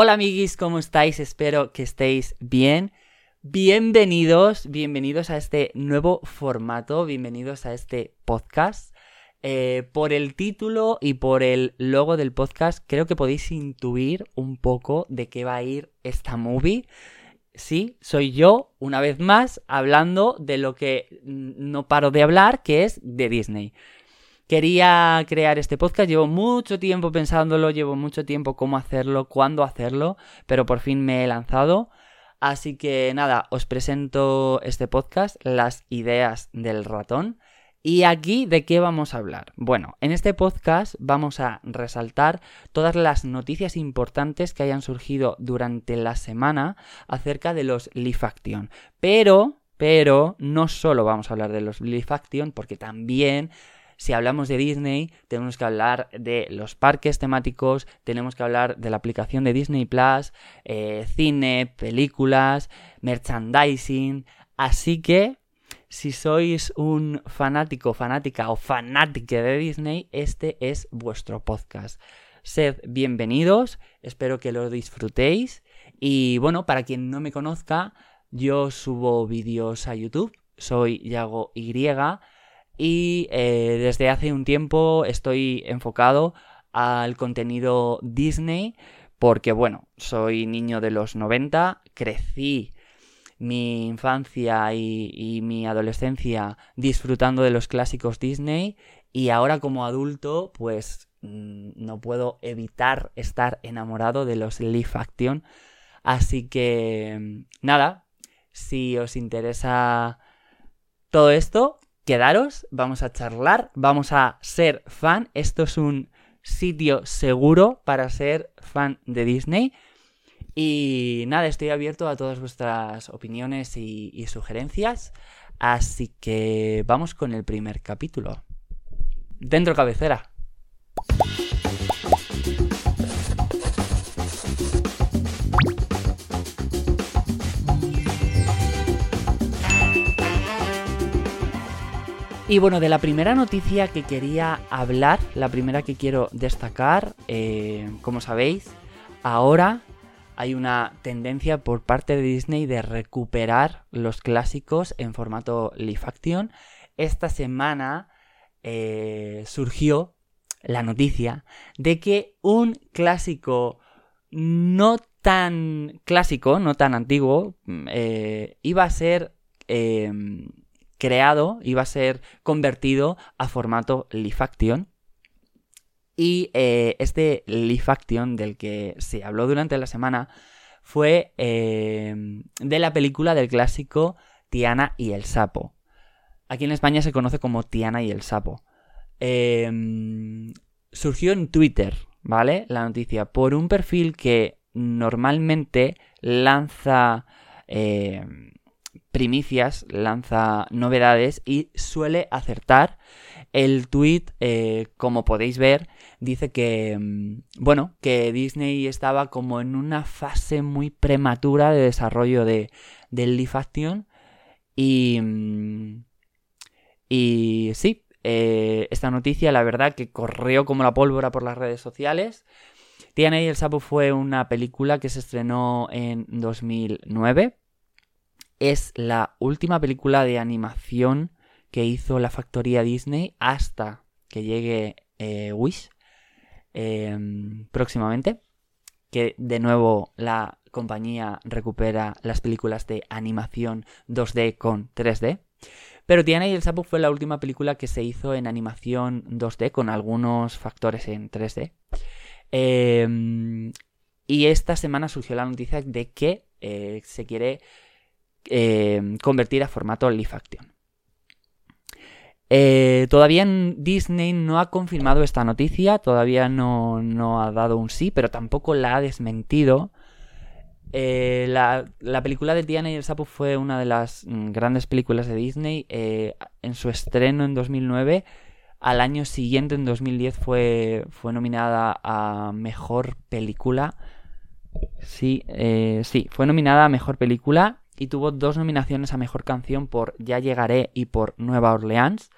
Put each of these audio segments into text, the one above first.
Hola amiguis, ¿cómo estáis? Espero que estéis bien. Bienvenidos, bienvenidos a este nuevo formato, bienvenidos a este podcast. Eh, por el título y por el logo del podcast creo que podéis intuir un poco de qué va a ir esta movie. Sí, soy yo, una vez más, hablando de lo que no paro de hablar, que es de Disney. Quería crear este podcast, llevo mucho tiempo pensándolo, llevo mucho tiempo cómo hacerlo, cuándo hacerlo, pero por fin me he lanzado. Así que nada, os presento este podcast, las ideas del ratón. ¿Y aquí de qué vamos a hablar? Bueno, en este podcast vamos a resaltar todas las noticias importantes que hayan surgido durante la semana acerca de los Leaf Action. Pero, pero, no solo vamos a hablar de los Leaf Action, porque también si hablamos de Disney, tenemos que hablar de los parques temáticos, tenemos que hablar de la aplicación de Disney Plus, eh, cine, películas, merchandising. Así que, si sois un fanático, fanática o fanática de Disney, este es vuestro podcast. Sed bienvenidos, espero que lo disfrutéis. Y bueno, para quien no me conozca, yo subo vídeos a YouTube, soy Yago Y y eh, desde hace un tiempo estoy enfocado al contenido Disney porque bueno, soy niño de los 90, crecí mi infancia y, mi adolescencia disfrutando de los clásicos Disney y ahora como adulto pues mm, no puedo evitar estar enamorado de los Leaf Action. Así que mm, nada, si os interesa todo esto, quedaros, vamos a charlar, vamos a ser fan. Esto es un sitio seguro para ser fan de Disney. Y nada, estoy abierto a todas vuestras opiniones y, sugerencias. Así que vamos con el primer capítulo. Dentro cabecera. Y bueno, de la primera noticia que quería hablar, la primera que quiero destacar, eh, como sabéis, ahora hay una tendencia por parte de Disney de recuperar los clásicos en formato live action. Esta semana eh, surgió la noticia de que un clásico no tan clásico, no tan antiguo, eh, iba a ser creado, iba a ser convertido a formato Lifaction. Y eh, este Lifaction del que se habló durante la semana fue eh, de la película del clásico Tiana y el Sapo. Aquí en España se conoce como Tiana y el Sapo. Em, surgió en Twitter, ¿vale? La noticia, por un perfil que normalmente lanza em, primicias, lanza novedades y suele acertar. El tweet, eh, como podéis ver, dice que, mm, bueno, que Disney estaba como en una fase muy prematura de desarrollo de, del Leaf Action. Y, mm, y sí, eh, esta noticia, la verdad, que corrió como la pólvora por las redes sociales. Tiana y el Sapo fue una película que se estrenó en 2009 es la última película de animación que hizo la factoría Disney hasta que llegue eh, Wish em, próximamente. Que de nuevo la compañía recupera las películas de animación 2D con 3D. Pero Tiana y el Sapo fue la última película que se hizo en animación 2D con algunos factores en 3D. Em, y esta semana surgió la noticia de que eh, se quiere eh, convertir a formato live action. Eh, todavía Disney no ha confirmado esta noticia, todavía no, ha dado un sí, pero tampoco la ha desmentido. Eh, la, película de Diana y el Sapo fue una de las mm, grandes películas de Disney. en su estreno en 2009, al año siguiente, en 2010, fue, fue nominada a Mejor Película. Sí, sí, fue nominada a Mejor Película y tuvo dos nominaciones a Mejor Canción por Ya Llegaré y por Nueva Orleans.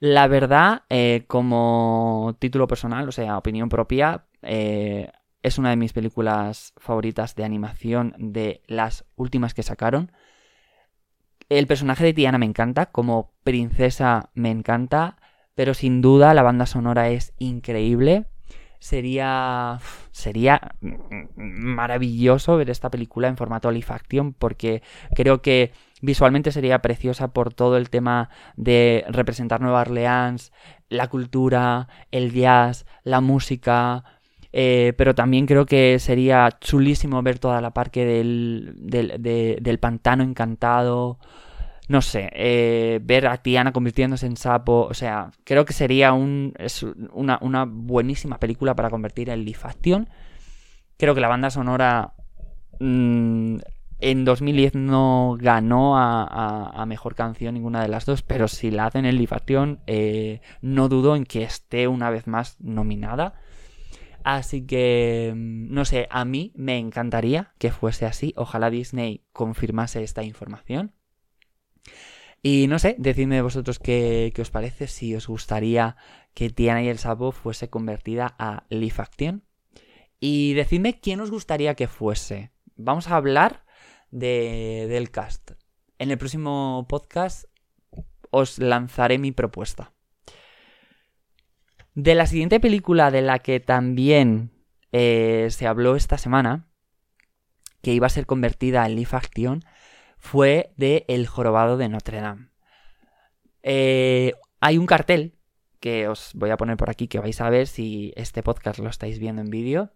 La verdad, eh, como título personal, o sea, opinión propia, eh, es una de mis películas favoritas de animación de las últimas que sacaron. El personaje de Tiana me encanta, como princesa me encanta, pero sin duda la banda sonora es increíble. Sería sería maravilloso ver esta película en formato live porque creo que visualmente sería preciosa por todo el tema de representar Nueva Orleans, la cultura, el jazz, la música, eh, pero también creo que sería chulísimo ver toda la parte del, del, pantano encantado. No sé, eh, ver a Tiana convirtiéndose en sapo. O sea, creo que sería un, una, buenísima película para convertir en live action. Creo que la banda sonora mm, en 2010 no ganó a, mejor canción ninguna de las dos, pero si la hacen en live action, eh, no dudo en que esté una vez más nominada. Así que, mm, no sé, a mí me encantaría que fuese así. Ojalá Disney confirmase esta información. Y no sé, decidme vosotros qué, os parece, si os gustaría que Tiana y el Sapo fuese convertida a live action. Y decidme quién os gustaría que fuese. Vamos a hablar del cast. En el próximo podcast os lanzaré mi propuesta. De la siguiente película de la que también eh, se habló esta semana, que iba a ser convertida en live action, fue de El jorobado de Notre Dame. Eh, hay un cartel que os voy a poner por aquí, que vais a ver si este podcast lo estáis viendo en vídeo,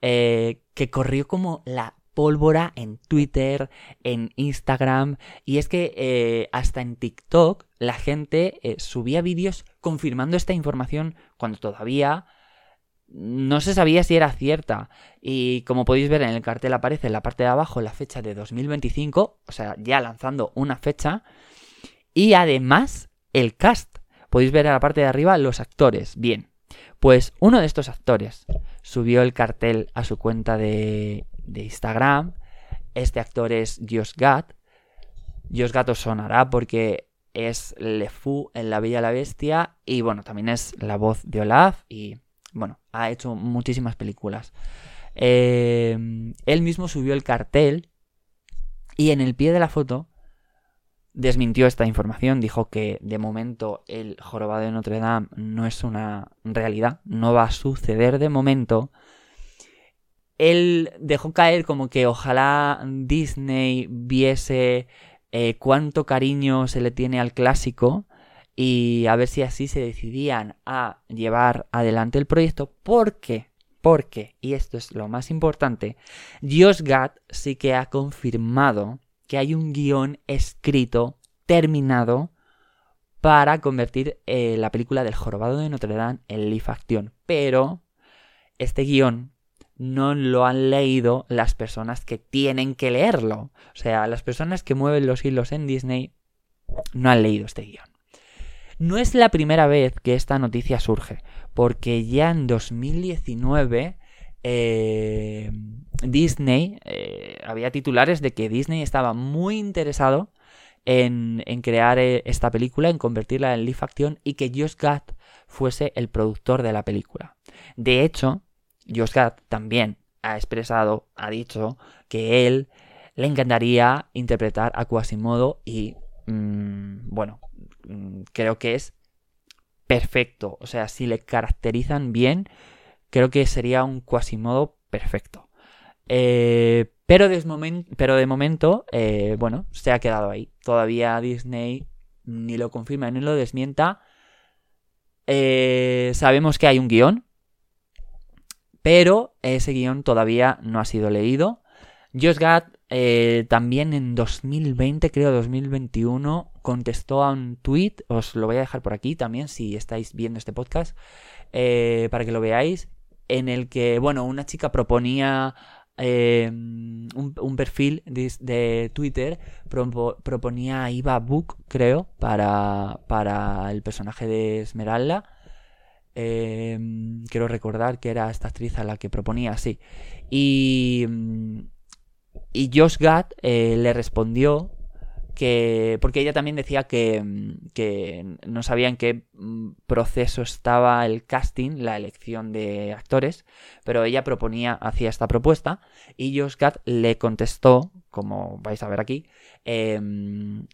eh, que corrió como la pólvora en Twitter, en Instagram, y es que eh, hasta en TikTok la gente eh, subía vídeos confirmando esta información cuando todavía no se sabía si era cierta. Y como podéis ver en el cartel aparece en la parte de abajo la fecha de 2025, o sea, ya lanzando una fecha, y además el cast. Podéis ver en la parte de arriba los actores. Bien, pues uno de estos actores subió el cartel a su cuenta de Instagram. Este actor es Josh Gad. Josh Gad os sonará porque es Le Fou en La Bella y la Bestia y bueno, también es la voz de Olaf y bueno, ha hecho muchísimas películas. Eh, él mismo subió el cartel y en el pie de la foto desmintió esta información, dijo que de momento el jorobado de Notre Dame no es una realidad, no va a suceder de momento, él dejó caer como que ojalá Disney viese eh, cuánto cariño se le tiene al clásico y a ver si así se decidían a llevar adelante el proyecto porque porque, y esto es lo más importante, Josh Gad sí que ha confirmado que hay un guion escrito, terminado, para convertir eh, la película del jorobado de Notre Dame en live action. Pero este guion no lo han leído las personas que tienen que leerlo. O sea, las personas que mueven los hilos en Disney no han leído este guion. No es la primera vez que esta noticia surge, porque ya en 2019 eh, Disney, eh, había titulares de que Disney estaba muy interesado en, crear eh, esta película, en convertirla en live action y que Josh Gad fuese el productor de la película. De hecho, Josh Gad también ha expresado, ha dicho que él le encantaría interpretar a Quasimodo y mm, bueno, mm, creo que es perfecto. O sea, si le caracterizan bien, creo que sería un Quasimodo perfecto. Eh, pero, de momento, eh, bueno, se ha quedado ahí. Todavía Disney ni lo confirma ni lo desmienta. Eh, sabemos que hay un guion, pero ese guion todavía no ha sido leído. Josh Gad eh, también en 2020, creo 2021, contestó a un tweet, os lo voy a dejar por aquí también si estáis viendo este podcast, eh, para que lo veáis, en el que, bueno, una chica proponía eh, un, perfil de, Twitter, proponía Iva Book, creo, para, para el personaje de Esmeralda. Em, quiero recordar que era esta actriz a la que proponía, sí. Y, y Josh Gad eh, le respondió que porque ella también decía que, mm, que, no sabía en qué mm, proceso estaba el casting, la elección de actores, pero ella proponía, hacía esta propuesta y Josh Gad le contestó, como vais a ver aquí, em,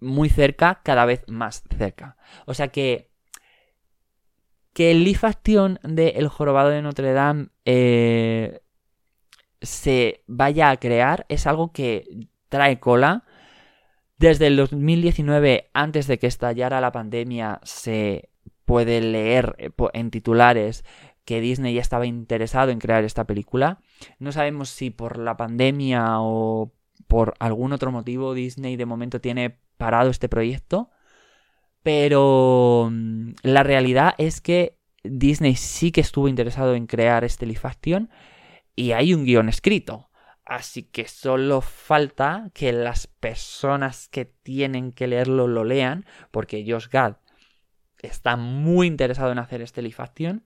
muy cerca, cada vez más cerca. O sea que que el live action de El Jorobado de Notre Dame eh, se vaya a crear es algo que trae cola desde el 2019, antes de que estallara la pandemia, se puede leer eh, en titulares que Disney ya estaba interesado en crear esta película. No sabemos si por la pandemia o por algún otro motivo Disney de momento tiene parado este proyecto. Pero mm, la realidad es que Disney sí que estuvo interesado en crear este live action y hay un guion escrito. Así que solo falta que las personas que tienen que leerlo lo lean, porque Josh Gad está muy interesado en hacer este live action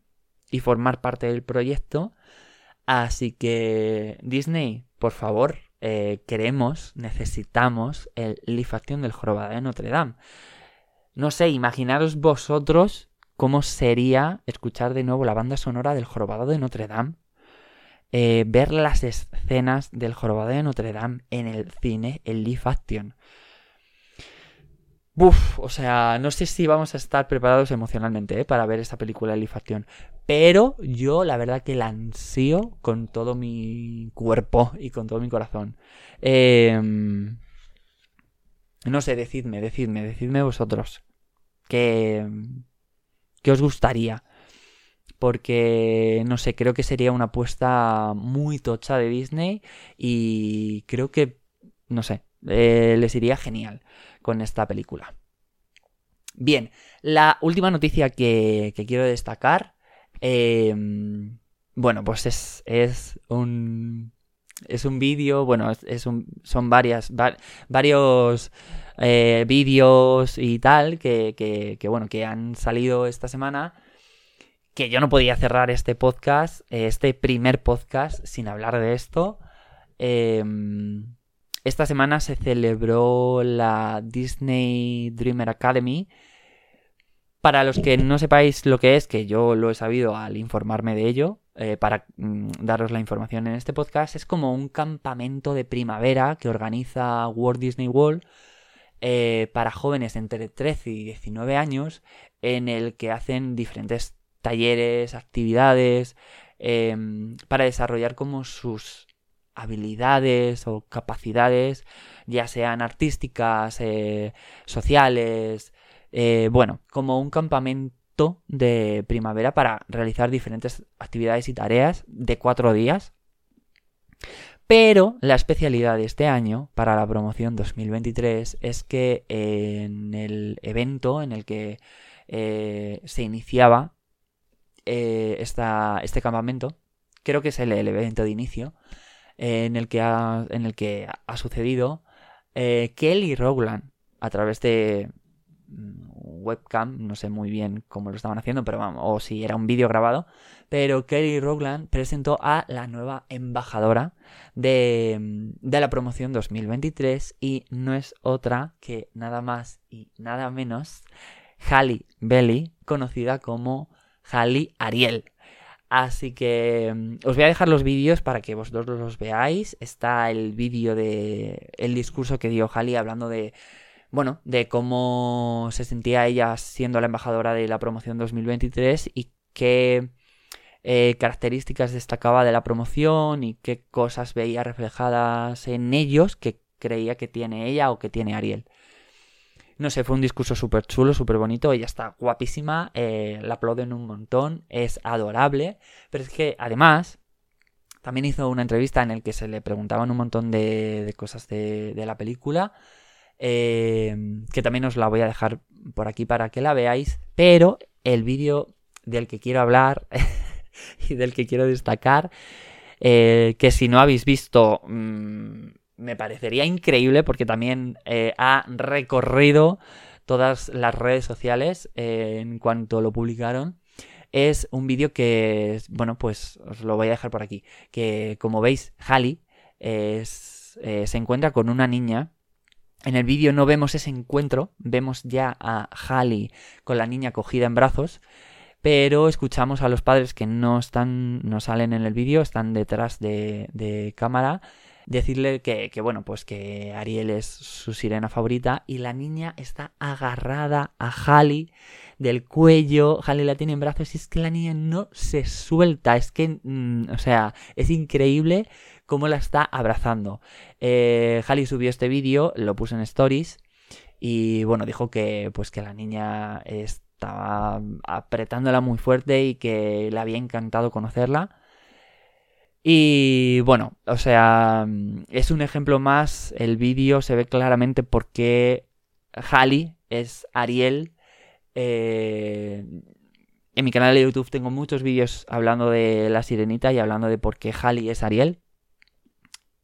y formar parte del proyecto. Así que Disney, por favor, eh, queremos, necesitamos el live action del Jorobado de Notre Dame. No sé, imaginaros vosotros cómo sería escuchar de nuevo la banda sonora del Jorobado de Notre Dame eh, ver las escenas del jorobado de Notre Dame en el cine, el live action. Buf, o sea, no sé si vamos a estar preparados emocionalmente eh, para ver esta película de live action. Pero yo la verdad que la ansío con todo mi cuerpo y con todo mi corazón. Em, no sé, decidme, decidme, decidme vosotros. ¿Qué, qué os gustaría? Porque no sé, creo que sería una apuesta muy tocha de Disney y creo que, no sé, eh, les iría genial con esta película. Bien, la última noticia que, quiero destacar, em, bueno, pues es, es un... Es un vídeo, bueno, es, un, son varias, varios eh, vídeos y tal que, que, bueno, que han salido esta semana que yo no podía cerrar este podcast, eh, este primer podcast, sin hablar de esto. Em, esta semana se celebró la Disney Dreamer Academy. Para los que no sepáis lo que es, que yo lo he sabido al informarme de ello, eh, para mm, daros la información en este podcast, es como un campamento de primavera que organiza Walt Disney World eh, para jóvenes entre 13 y 19 años, en el que hacen diferentes talleres, actividades, em, para desarrollar como sus habilidades o capacidades, ya sean artísticas, eh, sociales, eh, bueno, como un campamento de primavera para realizar diferentes actividades y tareas de cuatro días. Pero la especialidad de este año para la promoción 2023 es que en el evento en el que eh, se iniciaba eh, este campamento, creo que es el, evento de inicio, eh, en, el que ha, en el que ha sucedido, eh, Kelly Rowland, a través de mm, webcam, no sé muy bien cómo lo estaban haciendo, pero vamos, o si era un vídeo grabado, pero Kelly Rowland presentó a la nueva embajadora de, mm, de, la promoción 2023 y no es otra que nada más y nada menos Halle Belly, conocida como Jali Ariel. Así que mm, os voy a dejar los vídeos para que vosotros los veáis. Está el vídeo de el discurso que dio Jali hablando de bueno, de cómo se sentía ella siendo la embajadora de la promoción 2023 y qué eh, características destacaba de la promoción y qué cosas veía reflejadas en ellos que creía que tiene ella o que tiene Ariel. No sé, fue un discurso súper chulo, súper bonito. Ella está guapísima, eh, la aplauden un montón, es adorable. Pero es que además, también hizo una entrevista en la que se le preguntaban un montón de, cosas de, la película. Eh, que también os la voy a dejar por aquí para que la veáis. Pero el vídeo del que quiero hablar y del que quiero destacar, eh, que si no habéis visto, mm, me parecería increíble porque también eh, ha recorrido todas las redes sociales eh, en cuanto lo publicaron. Es un vídeo que, bueno, pues os lo voy a dejar por aquí. Que como veis, Halley eh, se encuentra con una niña En el vídeo no vemos ese encuentro, vemos ya a Halley con la niña cogida en brazos, pero escuchamos a los padres que no están, no salen en el vídeo, están detrás de, de cámara, decirle que, que, bueno, pues que Ariel es su sirena favorita y la niña está agarrada a Halley del cuello, Halley la tiene en brazos y es que la niña no se suelta, es que, mm, o sea, es increíble cómo la está abrazando. Eh, Halley subió este vídeo, lo puso en stories y bueno, dijo que pues que la niña estaba apretándola muy fuerte y que le había encantado conocerla. Y bueno, o sea, es un ejemplo más, el vídeo se ve claramente por qué Halley es Ariel eh, en mi canal de YouTube tengo muchos vídeos hablando de la sirenita y hablando de por qué Halley es Ariel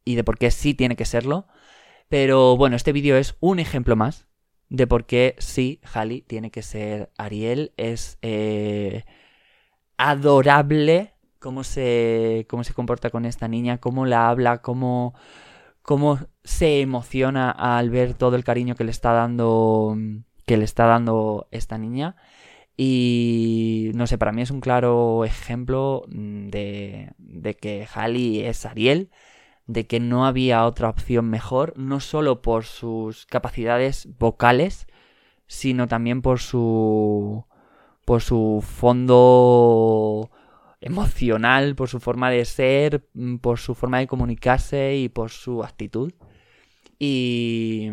y de por qué sí tiene que serlo. Pero bueno, este vídeo es un ejemplo más de por qué sí Halley tiene que ser Ariel. Es eh, adorable cómo se, cómo se comporta con esta niña, cómo la habla, cómo, cómo se emociona al ver todo el cariño que le está dando que le está dando esta niña. Y no sé, para mí es un claro ejemplo mm, de, de que Halley es Ariel, de que no había otra opción mejor, no solo por sus capacidades vocales, sino también por su por su fondo emocional, por su forma de ser, mm, por su forma de comunicarse y por su actitud. Y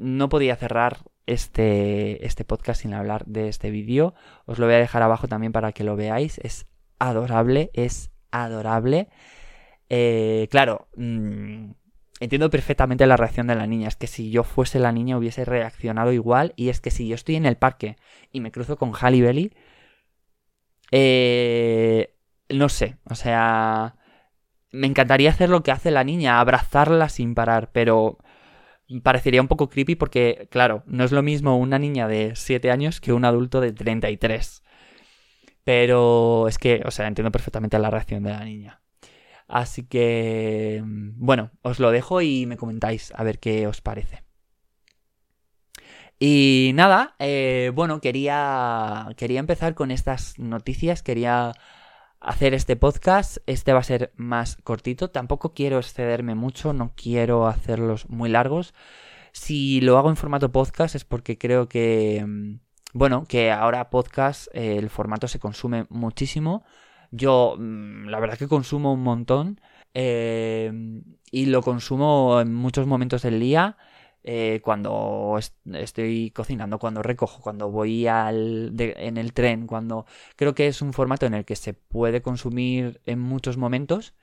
no podía cerrar este, este podcast sin hablar de este vídeo. Os lo voy a dejar abajo también para que lo veáis. Es adorable, es adorable. Eh, claro, mm, entiendo perfectamente la reacción de la niña. Es que si yo fuese la niña hubiese reaccionado igual. Y es que si yo estoy en el parque y me cruzo con Halle Belly, eh, no sé, o sea, me encantaría hacer lo que hace la niña, abrazarla sin parar, pero parecería un poco creepy porque, claro, no es lo mismo una niña de 7 años que un adulto de 33. Pero es que, o sea, entiendo perfectamente la reacción de la niña. Así que, bueno, os lo dejo y me comentáis a ver qué os parece. Y nada, eh, bueno, quería, quería empezar con estas noticias, quería hacer este podcast. Este va a ser más cortito. Tampoco quiero excederme mucho, no quiero hacerlos muy largos. Si lo hago en formato podcast es porque creo que, mm, bueno, que ahora podcast eh, el formato se consume muchísimo. Yo, mm, la verdad que consumo un montón. Eh, y lo consumo en muchos momentos del día. Eh, cuando estoy cocinando, cuando recojo, cuando voy al en el tren, cuando creo que es un formato en el que se puede consumir en muchos momentos.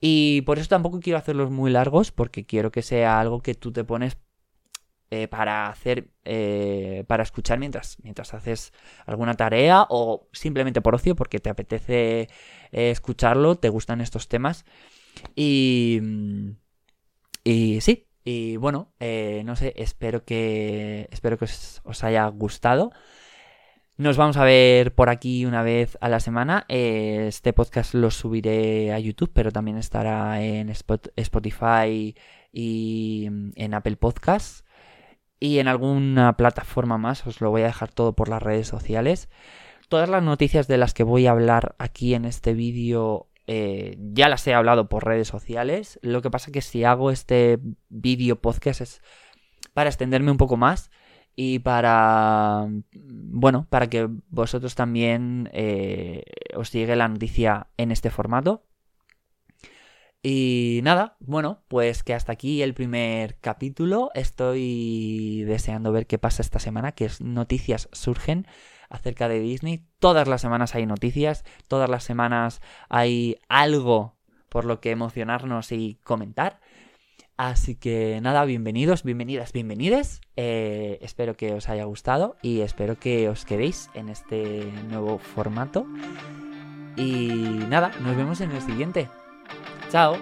Y por eso tampoco quiero hacerlos muy largos porque quiero que sea algo que tú te pones eh, para hacer eh, para escuchar mientras mientras haces alguna tarea o simplemente por ocio porque te apetece escucharlo te gustan estos temas. Y y sí y bueno, eh, no sé, espero que, espero que os, haya gustado. Nos vamos a ver por aquí una vez a la semana. Este podcast lo subiré a YouTube, pero también estará en Spotify y en Apple Podcasts. Y en alguna plataforma más, os lo voy a dejar todo por las redes sociales. Todas las noticias de las que voy a hablar aquí en este vídeo eh, ya las he hablado por redes sociales. Lo que pasa que si hago este vídeo podcast es para extenderme un poco más y para, bueno, para que vosotros también eh, os llegue la noticia en este formato. Y nada, bueno, pues que hasta aquí el primer capítulo. Estoy deseando ver qué pasa esta semana, qué noticias surgen acerca de Disney. Todas las semanas hay noticias, todas las semanas hay algo por lo que emocionarnos y comentar. Así que nada, bienvenidos, bienvenidas, bienvenides. Eh, espero que os haya gustado y espero que os quedéis en este nuevo formato. Y nada, nos vemos en el siguiente. Chao.